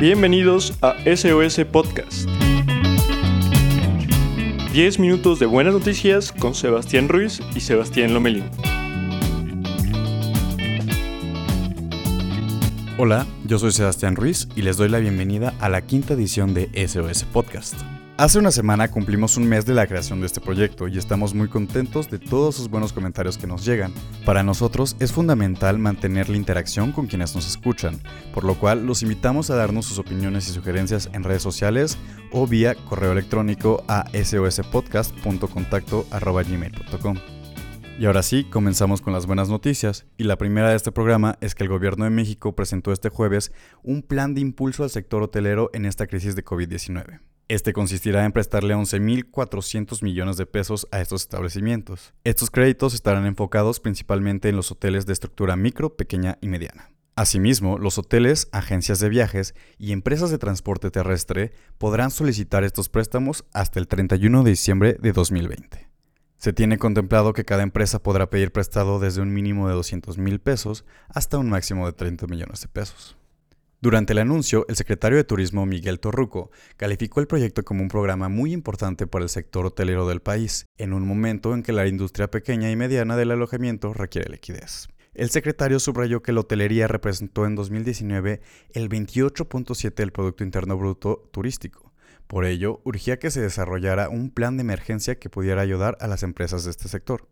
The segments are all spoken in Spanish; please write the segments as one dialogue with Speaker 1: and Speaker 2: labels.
Speaker 1: Bienvenidos a SOS Podcast. 10 minutos de buenas noticias con Sebastián Ruiz y Sebastián Lomelín.
Speaker 2: Hola, yo soy Sebastián Ruiz y les doy la bienvenida a la quinta edición de SOS Podcast. Hace una semana cumplimos un mes de la creación de este proyecto y estamos muy contentos de todos los buenos comentarios que nos llegan. Para nosotros es fundamental mantener la interacción con quienes nos escuchan, por lo cual los invitamos a darnos sus opiniones y sugerencias en redes sociales o vía correo electrónico a sospodcast.contacto.gmail.com. Y ahora sí, comenzamos con las buenas noticias. Y la primera de este programa es que el gobierno de México presentó este jueves un plan de impulso al sector hotelero en esta crisis de COVID-19. Este consistirá en prestarle 11.400 millones de pesos a estos establecimientos. Estos créditos estarán enfocados principalmente en los hoteles de estructura micro, pequeña y mediana. Asimismo, los hoteles, agencias de viajes y empresas de transporte terrestre podrán solicitar estos préstamos hasta el 31 de diciembre de 2020. Se tiene contemplado que cada empresa podrá pedir prestado desde un mínimo de 200 mil pesos hasta un máximo de 30 millones de pesos. Durante el anuncio, el secretario de Turismo Miguel Torruco calificó el proyecto como un programa muy importante para el sector hotelero del país, en un momento en que la industria pequeña y mediana del alojamiento requiere liquidez. El secretario subrayó que la hotelería representó en 2019 el 28.7 del Producto Interno Bruto turístico. Por ello, urgía que se desarrollara un plan de emergencia que pudiera ayudar a las empresas de este sector.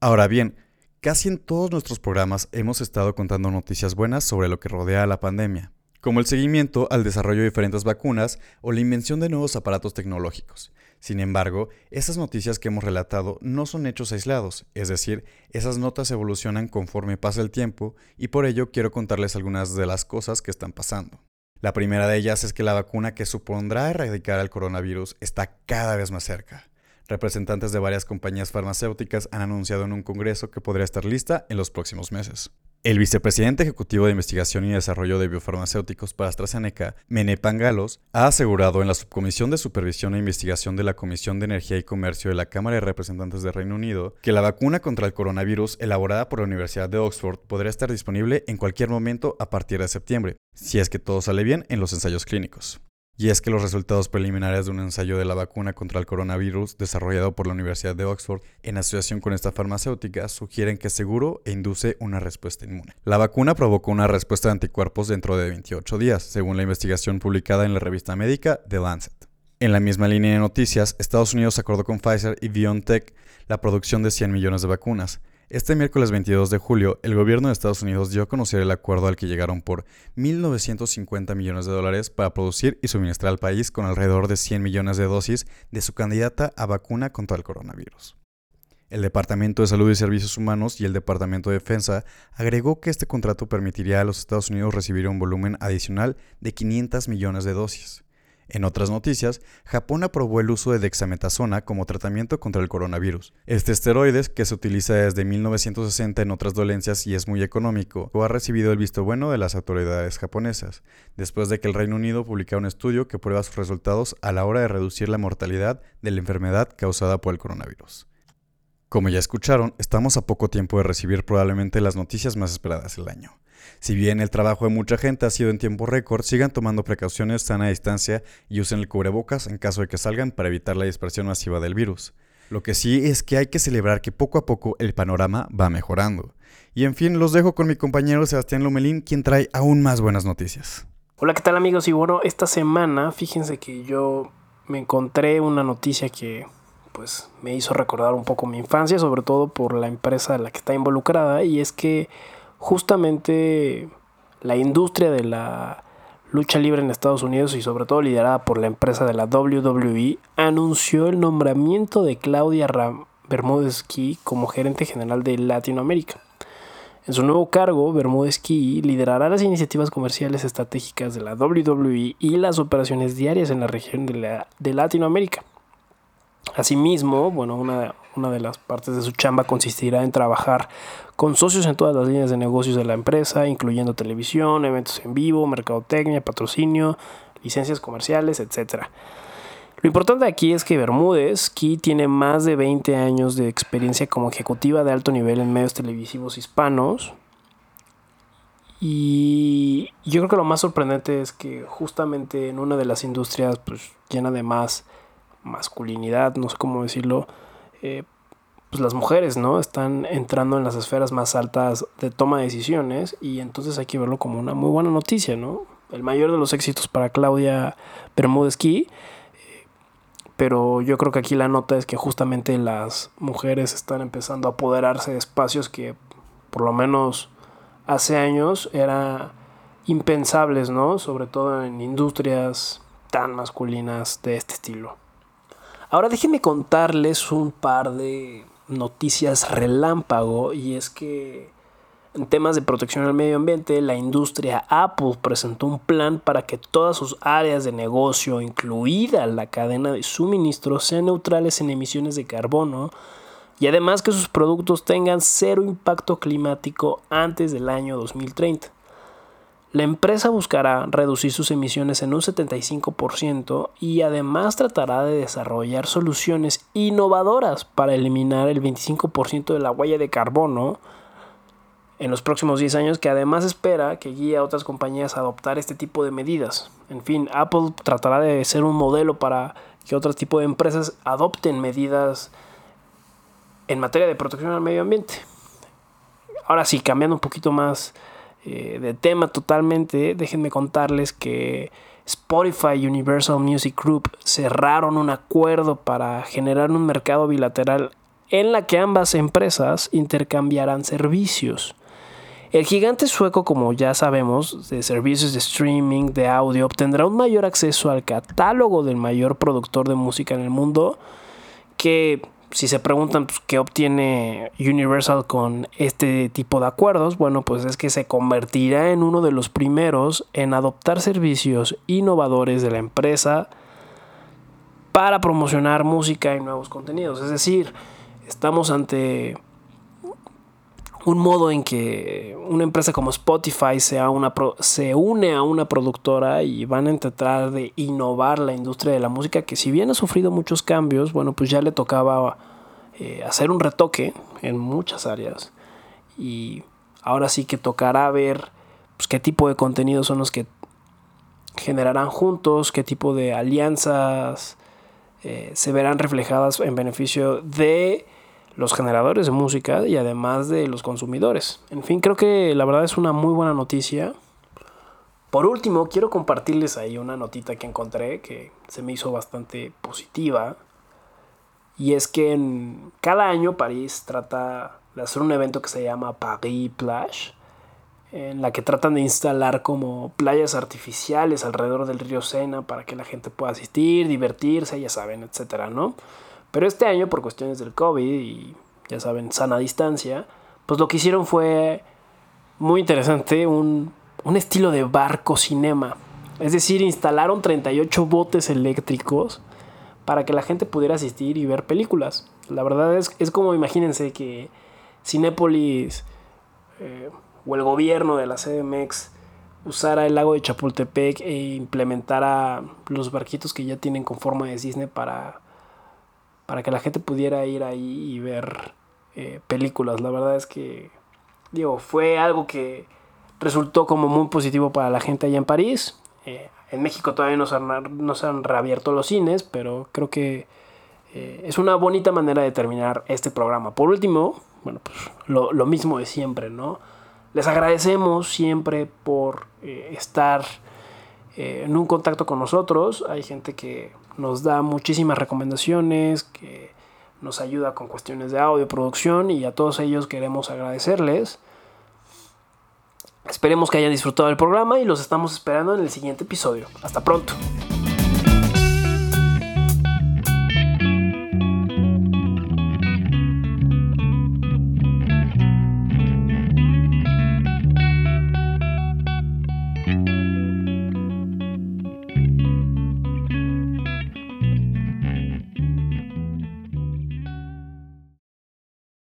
Speaker 2: Ahora bien, Casi en todos nuestros programas hemos estado contando noticias buenas sobre lo que rodea a la pandemia, como el seguimiento al desarrollo de diferentes vacunas o la invención de nuevos aparatos tecnológicos. Sin embargo, esas noticias que hemos relatado no son hechos aislados, es decir, esas notas evolucionan conforme pasa el tiempo y por ello quiero contarles algunas de las cosas que están pasando. La primera de ellas es que la vacuna que supondrá erradicar al coronavirus está cada vez más cerca. Representantes de varias compañías farmacéuticas han anunciado en un congreso que podría estar lista en los próximos meses. El vicepresidente ejecutivo de Investigación y Desarrollo de Biofarmacéuticos para AstraZeneca, Mene Pangalos, ha asegurado en la Subcomisión de Supervisión e Investigación de la Comisión de Energía y Comercio de la Cámara de Representantes de Reino Unido que la vacuna contra el coronavirus elaborada por la Universidad de Oxford podría estar disponible en cualquier momento a partir de septiembre, si es que todo sale bien en los ensayos clínicos. Y es que los resultados preliminares de un ensayo de la vacuna contra el coronavirus desarrollado por la Universidad de Oxford en asociación con esta farmacéutica sugieren que es seguro e induce una respuesta inmune. La vacuna provocó una respuesta de anticuerpos dentro de 28 días, según la investigación publicada en la revista médica The Lancet. En la misma línea de noticias, Estados Unidos acordó con Pfizer y BioNTech la producción de 100 millones de vacunas. Este miércoles 22 de julio, el gobierno de Estados Unidos dio a conocer el acuerdo al que llegaron por 1.950 millones de dólares para producir y suministrar al país con alrededor de 100 millones de dosis de su candidata a vacuna contra el coronavirus. El Departamento de Salud y Servicios Humanos y el Departamento de Defensa agregó que este contrato permitiría a los Estados Unidos recibir un volumen adicional de 500 millones de dosis. En otras noticias, Japón aprobó el uso de dexametasona como tratamiento contra el coronavirus. Este esteroide, que se utiliza desde 1960 en otras dolencias y es muy económico, ha recibido el visto bueno de las autoridades japonesas, después de que el Reino Unido publicara un estudio que prueba sus resultados a la hora de reducir la mortalidad de la enfermedad causada por el coronavirus. Como ya escucharon, estamos a poco tiempo de recibir probablemente las noticias más esperadas del año. Si bien el trabajo de mucha gente ha sido en tiempo récord, sigan tomando precauciones, sana distancia y usen el cubrebocas en caso de que salgan para evitar la dispersión masiva del virus. Lo que sí es que hay que celebrar que poco a poco el panorama va mejorando. Y en fin, los dejo con mi compañero Sebastián Lomelín, quien trae aún más buenas noticias.
Speaker 3: Hola, ¿qué tal amigos? Y bueno, esta semana, fíjense que yo me encontré una noticia que pues me hizo recordar un poco mi infancia, sobre todo por la empresa en la que está involucrada, y es que justamente la industria de la lucha libre en Estados Unidos y sobre todo liderada por la empresa de la WWE anunció el nombramiento de Claudia Ram como gerente general de Latinoamérica. En su nuevo cargo, Bermúdez liderará las iniciativas comerciales estratégicas de la WWE y las operaciones diarias en la región de, de Latinoamérica. Asimismo, bueno, una, una de las partes de su chamba consistirá en trabajar con socios en todas las líneas de negocios de la empresa, incluyendo televisión, eventos en vivo, mercadotecnia, patrocinio, licencias comerciales, etc. Lo importante aquí es que Bermúdez Key tiene más de 20 años de experiencia como ejecutiva de alto nivel en medios televisivos hispanos Y yo creo que lo más sorprendente es que justamente en una de las industrias pues, llena de más masculinidad, no sé cómo decirlo, eh, pues las mujeres, ¿no? Están entrando en las esferas más altas de toma de decisiones y entonces hay que verlo como una muy buena noticia, ¿no? El mayor de los éxitos para Claudia Bermúdez eh, pero yo creo que aquí la nota es que justamente las mujeres están empezando a apoderarse de espacios que por lo menos hace años era impensables, ¿no? Sobre todo en industrias tan masculinas de este estilo. Ahora déjenme contarles un par de noticias relámpago y es que en temas de protección al medio ambiente, la industria Apple presentó un plan para que todas sus áreas de negocio, incluida la cadena de suministro, sean neutrales en emisiones de carbono y además que sus productos tengan cero impacto climático antes del año 2030. La empresa buscará reducir sus emisiones en un 75% y además tratará de desarrollar soluciones innovadoras para eliminar el 25% de la huella de carbono en los próximos 10 años que además espera que guíe a otras compañías a adoptar este tipo de medidas. En fin, Apple tratará de ser un modelo para que otro tipo de empresas adopten medidas en materia de protección al medio ambiente. Ahora sí, cambiando un poquito más eh, de tema totalmente, déjenme contarles que Spotify y Universal Music Group cerraron un acuerdo para generar un mercado bilateral en la que ambas empresas intercambiarán servicios. El gigante sueco, como ya sabemos, de servicios de streaming, de audio, obtendrá un mayor acceso al catálogo del mayor productor de música en el mundo, que si se preguntan pues, qué obtiene Universal con este tipo de acuerdos, bueno, pues es que se convertirá en uno de los primeros en adoptar servicios innovadores de la empresa para promocionar música y nuevos contenidos. Es decir, estamos ante un modo en que una empresa como Spotify sea una se une a una productora y van a tratar de innovar la industria de la música que si bien ha sufrido muchos cambios, bueno, pues ya le tocaba eh, hacer un retoque en muchas áreas. Y ahora sí que tocará ver pues, qué tipo de contenidos son los que generarán juntos, qué tipo de alianzas eh, se verán reflejadas en beneficio de los generadores de música y además de los consumidores. En fin, creo que la verdad es una muy buena noticia. Por último, quiero compartirles ahí una notita que encontré que se me hizo bastante positiva. Y es que en, cada año París trata de hacer un evento que se llama Paris Plage, en la que tratan de instalar como playas artificiales alrededor del río Sena para que la gente pueda asistir, divertirse, ya saben, etcétera, ¿no? Pero este año, por cuestiones del COVID y ya saben, sana distancia, pues lo que hicieron fue muy interesante, un, estilo de barco cinema. Es decir, instalaron 38 botes eléctricos para que la gente pudiera asistir y ver películas. La verdad es, es como imagínense que Cinépolis eh, o el gobierno de la CDMX usara el lago de Chapultepec e implementara los barquitos que ya tienen con forma de cisne para para que la gente pudiera ir ahí y ver eh, películas. La verdad es que, digo, fue algo que resultó como muy positivo para la gente allá en París. Eh, en México todavía no se, han, no se han reabierto los cines, pero creo que eh, es una bonita manera de terminar este programa. Por último, bueno, pues lo, lo mismo de siempre, ¿no? Les agradecemos siempre por estar en un contacto con nosotros. Hay gente que nos da muchísimas recomendaciones, que nos ayuda con cuestiones de audio, producción y a todos ellos queremos agradecerles. Esperemos que hayan disfrutado del programa y los estamos esperando en el siguiente episodio. Hasta pronto.